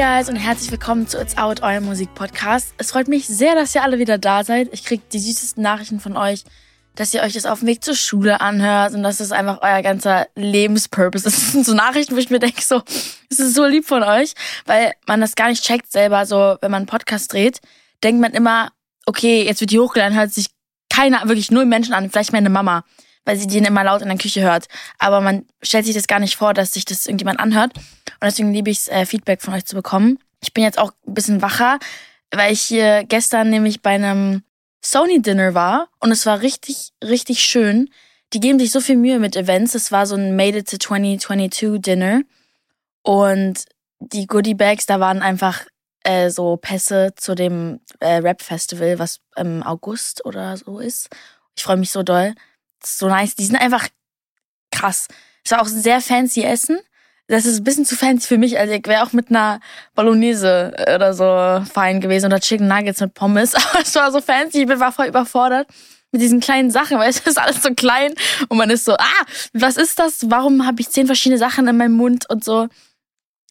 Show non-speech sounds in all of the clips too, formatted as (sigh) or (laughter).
guys und herzlich willkommen zu It's Out, eurem Musikpodcast. Es freut mich sehr, dass ihr alle wieder da seid. Ich kriege die süßesten Nachrichten von euch, dass ihr euch das auf dem Weg zur Schule anhört und dass das einfach euer ganzer Lebenspurpose ist. (laughs) Das sind so Nachrichten, wo ich mir denke, so, es ist so lieb von euch, weil man das gar nicht checkt selber. So, wenn man einen Podcast dreht, denkt man immer, okay, jetzt wird die hochgeladen, hört sich keiner, wirklich null Menschen an, vielleicht meine Mama, weil sie den immer laut in der Küche hört. Aber man stellt sich das gar nicht vor, dass sich das irgendjemand anhört. Und deswegen liebe ich es, äh, Feedback von euch zu bekommen. Ich bin jetzt auch ein bisschen wacher, weil ich hier gestern nämlich bei einem Sony Dinner war und es war richtig, richtig schön. Die geben sich so viel Mühe mit Events. Es war so ein Made It to 2022 Dinner. Und die Goodie Bags, da waren einfach äh, so Pässe zu dem äh, Rap Festival, was im August oder so ist. Ich freue mich so doll. So nice. Die sind einfach krass. Es war auch sehr fancy Essen. Das ist ein bisschen zu fancy für mich. Also ich wäre auch mit einer Bolognese oder so fein gewesen oder Chicken Nuggets mit Pommes. (laughs) Aber es war so fancy. Ich war voll überfordert mit diesen kleinen Sachen, weil (laughs) es ist alles so klein und man ist so, ah, was ist das? Warum habe ich zehn verschiedene Sachen in meinem Mund und so?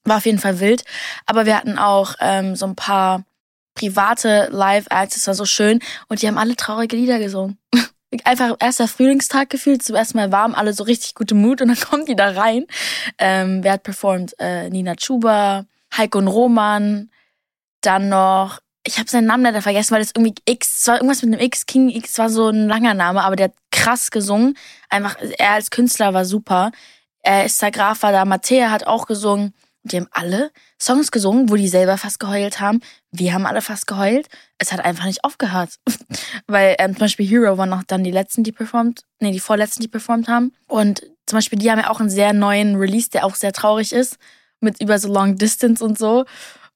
War auf jeden Fall wild. Aber wir hatten auch ähm, so ein paar private Live-Acts, das war so schön. Und die haben alle traurige Lieder gesungen. (laughs) Einfach erster Frühlingstag gefühlt, zum ersten Mal warm, alle so richtig gute Mut und dann (laughs) kommen die da rein. Ähm, wer hat performt? Äh, Nina Chuba, Heiko und Roman, dann noch, ich habe seinen Namen leider vergessen, weil das irgendwie X, es war irgendwas mit einem X, King X war so ein langer Name, aber der hat krass gesungen. Einfach, er als Künstler war super. Äh, Esther Graf war da, Mattea hat auch gesungen. Die haben alle Songs gesungen, wo die selber fast geheult haben. Wir haben alle fast geheult. Es hat einfach nicht aufgehört. (laughs) Weil ähm, zum Beispiel Hero waren noch dann die letzten, die performt, nee, die vorletzten, die performt haben. Und zum Beispiel, die haben ja auch einen sehr neuen Release, der auch sehr traurig ist. Mit über so Long Distance und so.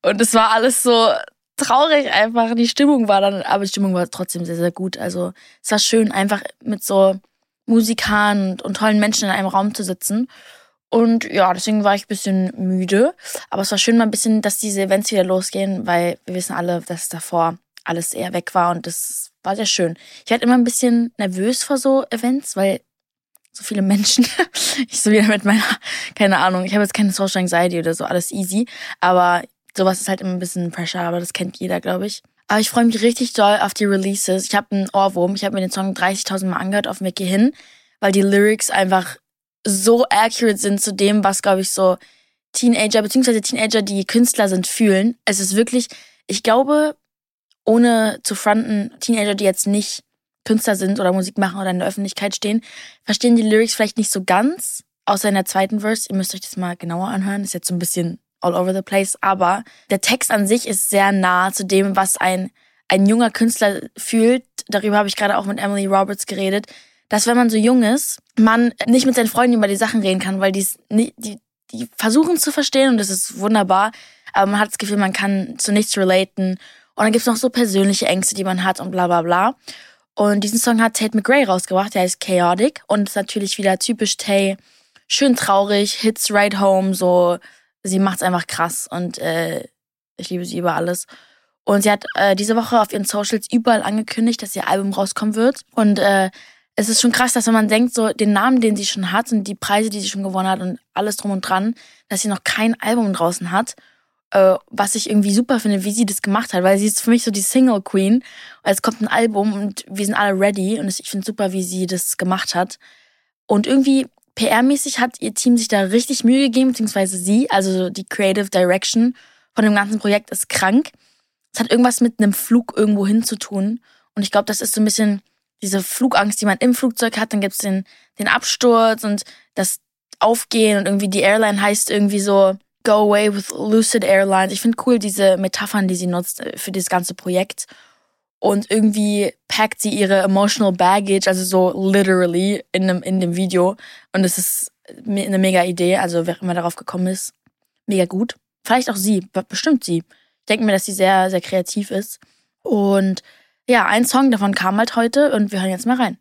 Und es war alles so traurig einfach. Die Stimmung war dann, aber die Stimmung war trotzdem sehr, sehr gut. Also es war schön, einfach mit so Musikern und, und tollen Menschen in einem Raum zu sitzen. Und ja, deswegen war ich ein bisschen müde. Aber es war schön mal ein bisschen, dass diese Events wieder losgehen, weil wir wissen alle, dass davor alles eher weg war und das war sehr schön. Ich werde immer ein bisschen nervös vor so Events, weil so viele Menschen. (laughs) ich so wieder mit meiner, keine Ahnung, ich habe jetzt keine Social Anxiety oder so, alles easy. Aber sowas ist halt immer ein bisschen Pressure, aber das kennt jeder, glaube ich. Aber ich freue mich richtig doll auf die Releases. Ich habe einen Ohrwurm. Ich habe mir den Song 30.000 Mal angehört auf dem Weg hierhin, weil die Lyrics einfach so accurate sind zu dem, was, glaube ich, so Teenager, beziehungsweise Teenager, die Künstler sind, fühlen. Es ist wirklich, ich glaube, ohne zu fronten, Teenager, die jetzt nicht Künstler sind oder Musik machen oder in der Öffentlichkeit stehen, verstehen die Lyrics vielleicht nicht so ganz, außer in der zweiten Verse. Ihr müsst euch das mal genauer anhören. ist jetzt so ein bisschen all over the place, aber der Text an sich ist sehr nah zu dem, was ein, ein junger Künstler fühlt. Darüber habe ich gerade auch mit Emily Roberts geredet dass wenn man so jung ist, man nicht mit seinen Freunden über die Sachen reden kann, weil die, die, die versuchen zu verstehen und das ist wunderbar, aber man hat das Gefühl, man kann zu nichts relaten. Und dann gibt's noch so persönliche Ängste, die man hat und bla bla bla. Und diesen Song hat Tate McRae rausgebracht, der heißt Chaotic und ist natürlich wieder typisch Tay. Schön traurig, Hits right home, so sie macht's einfach krass und äh, ich liebe sie über alles. Und sie hat äh, diese Woche auf ihren Socials überall angekündigt, dass ihr Album rauskommen wird. Und äh, es ist schon krass, dass wenn man denkt, so den Namen, den sie schon hat und die Preise, die sie schon gewonnen hat und alles drum und dran, dass sie noch kein Album draußen hat, äh, was ich irgendwie super finde, wie sie das gemacht hat, weil sie ist für mich so die Single Queen. Es kommt ein Album und wir sind alle ready und ich finde super, wie sie das gemacht hat. Und irgendwie PR-mäßig hat ihr Team sich da richtig Mühe gegeben, beziehungsweise sie, also die Creative Direction von dem ganzen Projekt ist krank. Es hat irgendwas mit einem Flug irgendwo hin zu tun. Und ich glaube, das ist so ein bisschen diese Flugangst, die man im Flugzeug hat, dann gibt's den, den Absturz und das Aufgehen und irgendwie die Airline heißt irgendwie so Go Away with Lucid Airlines. Ich finde cool diese Metaphern, die sie nutzt äh, für dieses ganze Projekt. Und irgendwie packt sie ihre emotional baggage, also so literally in dem, in dem Video. Und es ist eine mega Idee, also wer immer darauf gekommen ist, mega gut. Vielleicht auch sie, bestimmt sie. Ich denke mir, dass sie sehr, sehr kreativ ist. Und ja, ein Song davon kam halt heute und wir hören jetzt mal rein.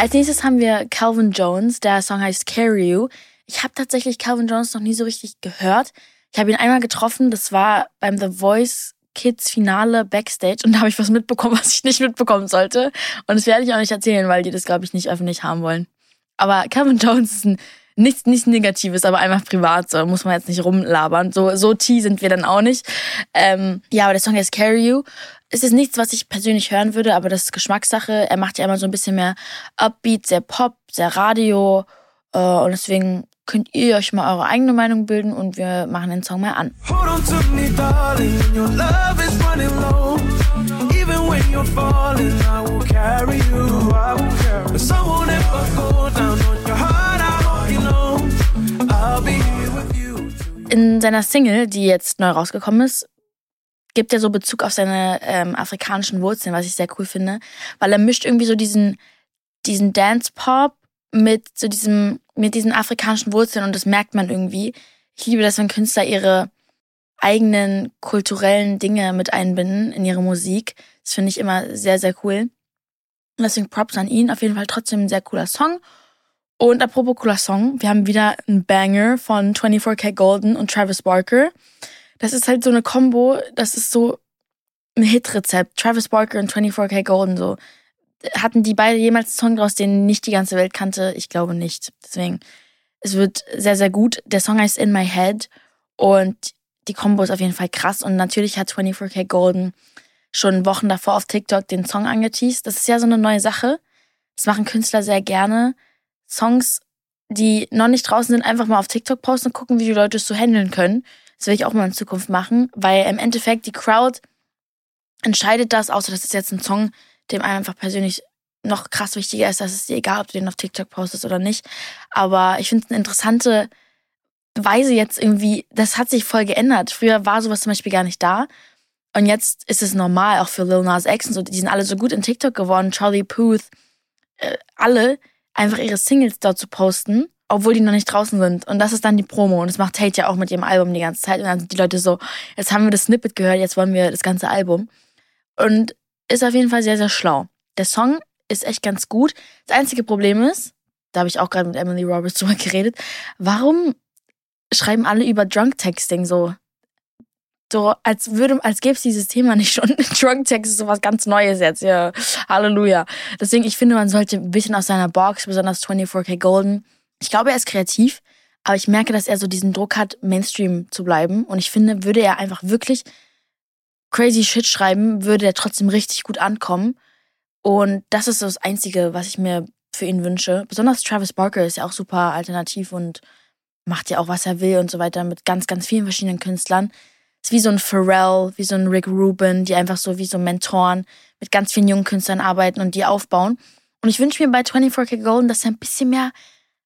Als nächstes haben wir Calvin Jones. Der Song heißt Carry You. Ich habe tatsächlich Calvin Jones noch nie so richtig gehört. Ich habe ihn einmal getroffen. Das war beim The Voice Kids Finale Backstage und da habe ich was mitbekommen, (laughs) was ich nicht mitbekommen sollte. Und das werde ich auch nicht erzählen, weil die das, glaube ich, nicht öffentlich haben wollen. Aber Kevin Jones ist ein nichts nicht Negatives, aber einfach privat, so muss man jetzt nicht rumlabern. So, so T sind wir dann auch nicht. Ähm, ja, aber der Song heißt Carry You. Es ist nichts, was ich persönlich hören würde, aber das ist Geschmackssache. Er macht ja immer so ein bisschen mehr Upbeat, sehr Pop, sehr Radio. Äh, und deswegen könnt ihr euch mal eure eigene Meinung bilden und wir machen den Song mal an. In seiner Single, die jetzt neu rausgekommen ist, gibt er so Bezug auf seine ähm, afrikanischen Wurzeln, was ich sehr cool finde, weil er mischt irgendwie so diesen, diesen Dance-Pop mit so diesem, mit diesen afrikanischen Wurzeln und das merkt man irgendwie. Ich liebe das, wenn Künstler ihre eigenen kulturellen Dinge mit einbinden in ihre Musik. Das finde ich immer sehr, sehr cool. Deswegen Props an ihn. Auf jeden Fall trotzdem ein sehr cooler Song. Und apropos cooler Song, wir haben wieder einen Banger von 24K Golden und Travis Barker. Das ist halt so eine Combo, das ist so ein Hit-Rezept. Travis Barker und 24K Golden so hatten die beide jemals einen Song draus, den nicht die ganze Welt kannte? Ich glaube nicht. Deswegen, es wird sehr, sehr gut. Der Song heißt In My Head und die Combo ist auf jeden Fall krass. Und natürlich hat 24K Golden schon Wochen davor auf TikTok den Song angeteased. Das ist ja so eine neue Sache. Das machen Künstler sehr gerne. Songs, die noch nicht draußen sind, einfach mal auf TikTok posten und gucken, wie die Leute es so handeln können. Das will ich auch mal in Zukunft machen, weil im Endeffekt die Crowd entscheidet das, außer das ist jetzt ein Song, dem einfach persönlich noch krass wichtiger ist, dass es dir egal, ob du den auf TikTok postest oder nicht. Aber ich finde es eine interessante Weise jetzt irgendwie, das hat sich voll geändert. Früher war sowas zum Beispiel gar nicht da. Und jetzt ist es normal, auch für Lil Nas X und so. Die sind alle so gut in TikTok geworden. Charlie Puth, äh, alle einfach ihre Singles dort zu posten, obwohl die noch nicht draußen sind. Und das ist dann die Promo. Und das macht Tate ja auch mit ihrem Album die ganze Zeit. Und dann sind die Leute so, jetzt haben wir das Snippet gehört, jetzt wollen wir das ganze Album. Und ist auf jeden Fall sehr, sehr schlau. Der Song ist echt ganz gut. Das einzige Problem ist, da habe ich auch gerade mit Emily Roberts (laughs) drüber geredet, warum schreiben alle über Drunk Texting so? So, als würde, als gäbe es dieses Thema nicht schon. (laughs) Drunk Text ist sowas ganz Neues jetzt, ja. Halleluja. Deswegen, ich finde, man sollte ein bisschen aus seiner Box, besonders 24K Golden. Ich glaube, er ist kreativ, aber ich merke, dass er so diesen Druck hat, Mainstream zu bleiben. Und ich finde, würde er einfach wirklich crazy Shit schreiben, würde er trotzdem richtig gut ankommen. Und das ist das Einzige, was ich mir für ihn wünsche. Besonders Travis Barker ist ja auch super alternativ und macht ja auch, was er will und so weiter mit ganz, ganz vielen verschiedenen Künstlern. Ist wie so ein Pharrell, wie so ein Rick Rubin, die einfach so wie so Mentoren mit ganz vielen jungen Künstlern arbeiten und die aufbauen. Und ich wünsche mir bei 24K Golden, dass er ein bisschen mehr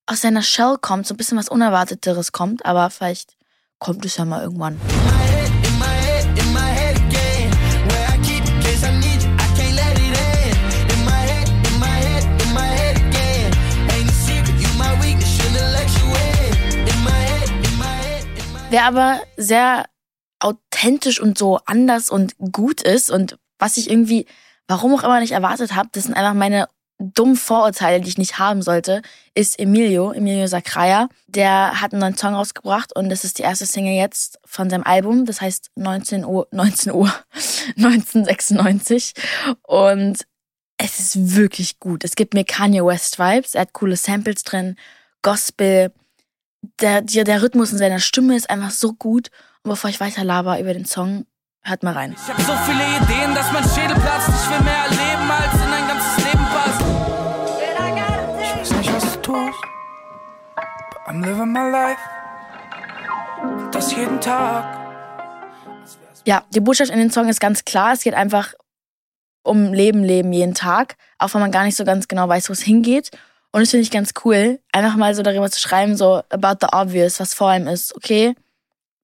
aus seiner Shell kommt, so ein bisschen was Unerwarteteres kommt, aber vielleicht kommt es ja mal irgendwann. Wer aber sehr authentisch und so anders und gut ist und was ich irgendwie, warum auch immer nicht erwartet habe, das sind einfach meine dummen Vorurteile, die ich nicht haben sollte, ist Emilio, Emilio Sacraia. Der hat einen neuen Song rausgebracht und das ist die erste Single jetzt von seinem Album. Das heißt 19 Uhr, 19 Uhr, (laughs) 1996. Und es ist wirklich gut. Es gibt mir Kanye West Vibes. Er hat coole Samples drin, Gospel, der, der, der Rhythmus in seiner Stimme ist einfach so gut. Und bevor ich weiter laber über den Song, hört mal rein. Ich hab so viele Ideen, dass mein Schädel platzt. Ich will mehr erleben, als in ein ganzes Leben passt. Ich weiß nicht, was du tust, but I'm living my life. Das jeden Tag. Ja, die Botschaft in den Song ist ganz klar. Es geht einfach um Leben, Leben jeden Tag. Auch wenn man gar nicht so ganz genau weiß, wo es hingeht. Und das finde ich ganz cool, einfach mal so darüber zu schreiben, so about the obvious, was vor allem ist. Okay,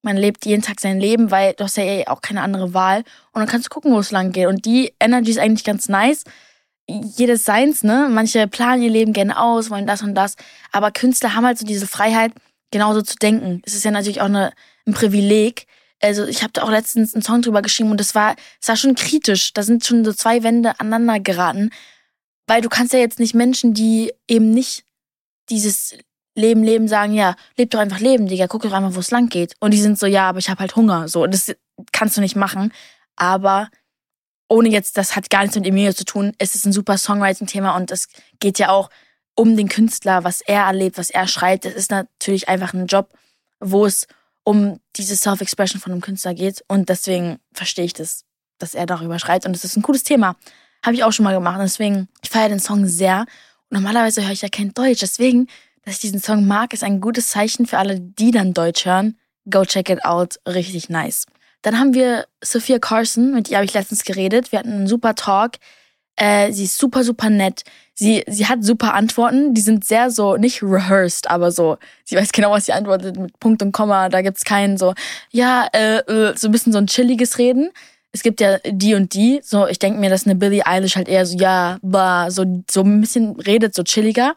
man lebt jeden Tag sein Leben, weil du hast ja eh auch keine andere Wahl. Und dann kannst du gucken, wo es lang geht. Und die Energy ist eigentlich ganz nice. Jedes seins, ne? Manche planen ihr Leben gerne aus, wollen das und das. Aber Künstler haben halt so diese Freiheit, genauso zu denken. Es ist ja natürlich auch eine, ein Privileg. Also ich habe da auch letztens einen Song drüber geschrieben und das war, das war schon kritisch. Da sind schon so zwei Wände aneinander geraten. Weil du kannst ja jetzt nicht Menschen, die eben nicht dieses Leben leben, sagen, ja, leb doch einfach Leben, Digga, guck doch einfach, wo es lang geht. Und die sind so, ja, aber ich habe halt Hunger. So, das kannst du nicht machen. aber ohne jetzt, das hat gar nichts mit Emilio zu tun, es ist ein super Songwriting-Thema und es geht ja auch um den Künstler, was er erlebt, was er schreibt. Es ist natürlich einfach ein Job, wo es um diese Self-Expression von einem Künstler geht und deswegen verstehe ich das, dass er darüber schreibt und es ist ein cooles Thema. Habe ich auch schon mal gemacht deswegen, ich feiere den Song sehr und normalerweise höre ich ja kein Deutsch, deswegen, dass ich diesen Song mag, ist ein gutes Zeichen für alle, die dann Deutsch hören. Go check it out, richtig nice. Dann haben wir Sophia Carson, mit ihr habe ich letztens geredet. Wir hatten einen super Talk. Äh, sie ist super, super nett. Sie, sie hat super Antworten. Die sind sehr so, nicht rehearsed, aber so, sie weiß genau, was sie antwortet mit Punkt und Komma. Da gibt's keinen so, ja, äh, äh, so ein bisschen so ein chilliges Reden. Es gibt ja die und die. So, ich denke mir, dass eine Billie Eilish halt eher so, ja, bah, so, so ein bisschen redet, so chilliger.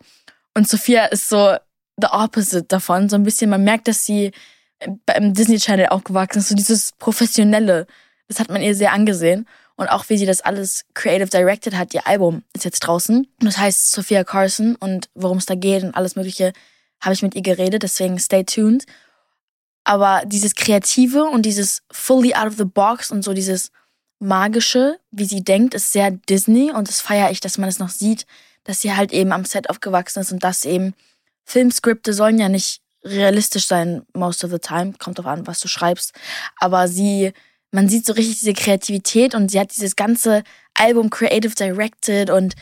Und Sophia ist so the opposite davon. So ein bisschen, man merkt, dass sie beim Disney Channel aufgewachsen ist, so dieses Professionelle. Das hat man ihr sehr angesehen. Und auch wie sie das alles creative directed hat, ihr Album ist jetzt draußen. Und das heißt Sophia Carson und worum es da geht und alles Mögliche habe ich mit ihr geredet, deswegen stay tuned. Aber dieses Kreative und dieses fully out of the box und so dieses Magische, wie sie denkt, ist sehr Disney und das feiere ich, dass man es noch sieht, dass sie halt eben am Set aufgewachsen ist und dass eben Filmskripte sollen ja nicht realistisch sein, most of the time. Kommt drauf an, was du schreibst. Aber sie, man sieht so richtig diese Kreativität und sie hat dieses ganze Album creative directed und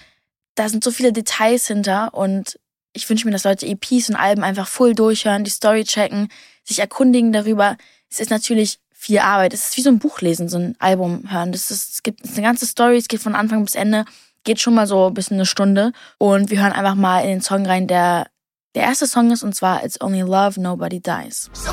da sind so viele Details hinter und ich wünsche mir, dass Leute EPs und Alben einfach full durchhören, die Story checken, sich erkundigen darüber. Es ist natürlich viel Arbeit. Es ist wie so ein Buch lesen, so ein Album hören. Das ist, es gibt eine ganze Story, es geht von Anfang bis Ende, geht schon mal so bis eine Stunde. Und wir hören einfach mal in den Song rein, der der erste Song ist und zwar It's Only Love, Nobody Dies. So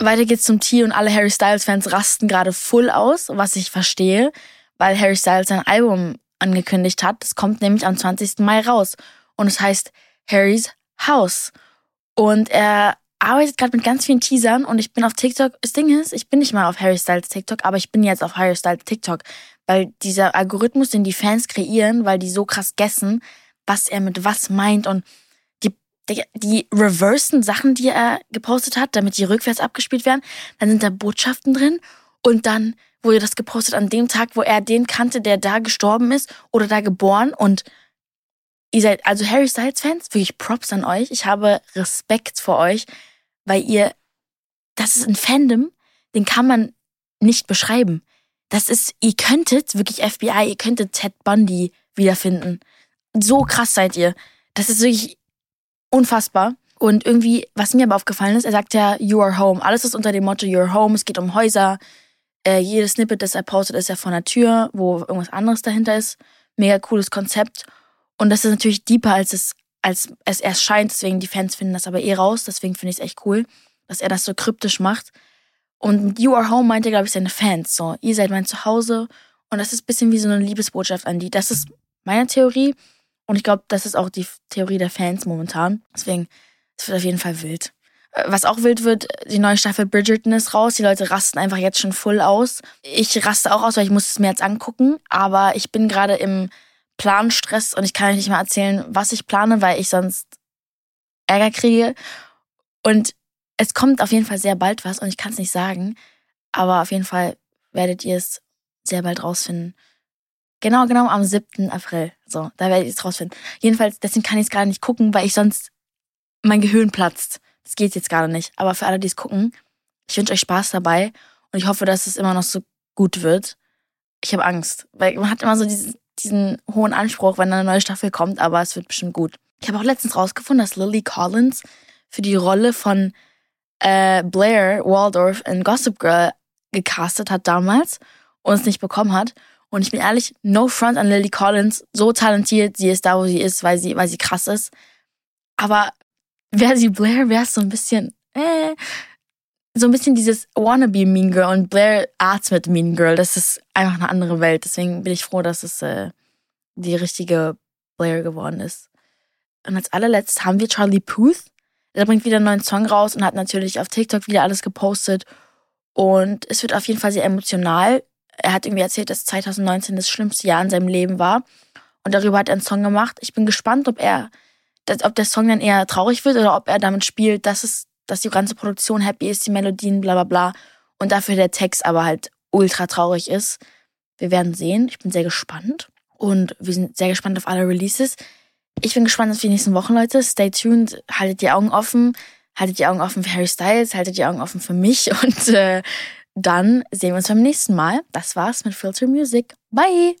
Weiter geht's zum T und alle Harry Styles Fans rasten gerade full aus, was ich verstehe, weil Harry Styles sein Album angekündigt hat. Das kommt nämlich am 20. Mai raus und es heißt Harry's House. Und er arbeitet gerade mit ganz vielen Teasern und ich bin auf TikTok. Das Ding ist, ich bin nicht mal auf Harry Styles TikTok, aber ich bin jetzt auf Harry Styles TikTok, weil dieser Algorithmus, den die Fans kreieren, weil die so krass gessen, was er mit was meint und die, reversen Sachen, die er gepostet hat, damit die rückwärts abgespielt werden, dann sind da Botschaften drin und dann wurde das gepostet an dem Tag, wo er den kannte, der da gestorben ist oder da geboren und Ihr seid also Harry Styles Fans, wirklich Props an euch. Ich habe Respekt vor euch, weil ihr, das ist ein Fandom, den kann man nicht beschreiben. Das ist, ihr könntet wirklich FBI, ihr könntet Ted Bundy wiederfinden. So krass seid ihr. Das ist wirklich unfassbar. Und irgendwie, was mir aber aufgefallen ist, er sagt ja, you are home. Alles ist unter dem Motto, you are home. Es geht um Häuser. Äh, jedes Snippet, das er postet, ist ja vor einer Tür, wo irgendwas anderes dahinter ist. Mega cooles Konzept. Und das ist natürlich deeper, als es, als es erst scheint. Deswegen, die Fans finden das aber eh raus. Deswegen finde ich es echt cool, dass er das so kryptisch macht. Und You Are Home meint er, glaube ich, seine Fans. So, ihr seid mein Zuhause. Und das ist ein bisschen wie so eine Liebesbotschaft an die. Das ist meine Theorie. Und ich glaube, das ist auch die Theorie der Fans momentan. Deswegen, es wird auf jeden Fall wild. Äh, was auch wild wird, die neue Staffel Bridgerton ist raus. Die Leute rasten einfach jetzt schon voll aus. Ich raste auch aus, weil ich muss es mir jetzt angucken. Aber ich bin gerade im Planstress und ich kann euch nicht mal erzählen, was ich plane, weil ich sonst Ärger kriege. Und es kommt auf jeden Fall sehr bald was und ich kann es nicht sagen, aber auf jeden Fall werdet ihr es sehr bald rausfinden. Genau, genau am 7. April. So, da werdet ihr es rausfinden. Jedenfalls, deswegen kann ich es gerade nicht gucken, weil ich sonst mein Gehirn platzt. Das geht jetzt gerade nicht. Aber für alle, die es gucken, ich wünsche euch Spaß dabei und ich hoffe, dass es immer noch so gut wird. Ich habe Angst, weil man hat immer so dieses, diesen hohen Anspruch, wenn eine neue Staffel kommt, aber es wird bestimmt gut. Ich habe auch letztens rausgefunden, dass Lily Collins für die Rolle von äh, Blair Waldorf in Gossip Girl gecastet hat damals und es nicht bekommen hat. Und ich bin ehrlich, no front an Lily Collins, so talentiert, sie ist da, wo sie ist, weil sie, weil sie krass ist. Aber wäre sie Blair, wäre es so ein bisschen, äh, so ein bisschen dieses wannabe Mean Girl und Blair atmet Mean Girl. Das ist einfach eine andere Welt. Deswegen bin ich froh, dass es äh, die richtige Blair geworden ist. Und als allerletztes haben wir Charlie Puth. Der bringt wieder einen neuen Song raus und hat natürlich auf TikTok wieder alles gepostet. Und es wird auf jeden Fall sehr emotional. Er hat irgendwie erzählt, dass 2019 das schlimmste Jahr in seinem Leben war. Und darüber hat er einen Song gemacht. Ich bin gespannt, ob er, ob der Song dann eher traurig wird oder ob er damit spielt, dass es, dass die ganze Produktion happy ist, die Melodien, bla bla bla. Und dafür der Text aber halt ultra traurig ist. Wir werden sehen. Ich bin sehr gespannt. Und wir sind sehr gespannt auf alle Releases. Ich bin gespannt auf die nächsten Wochen, Leute. Stay tuned. Haltet die Augen offen. Haltet die Augen offen für Harry Styles. Haltet die Augen offen für mich. (laughs) Und äh, dann sehen wir uns beim nächsten Mal. Das war's mit Filter Music. Bye!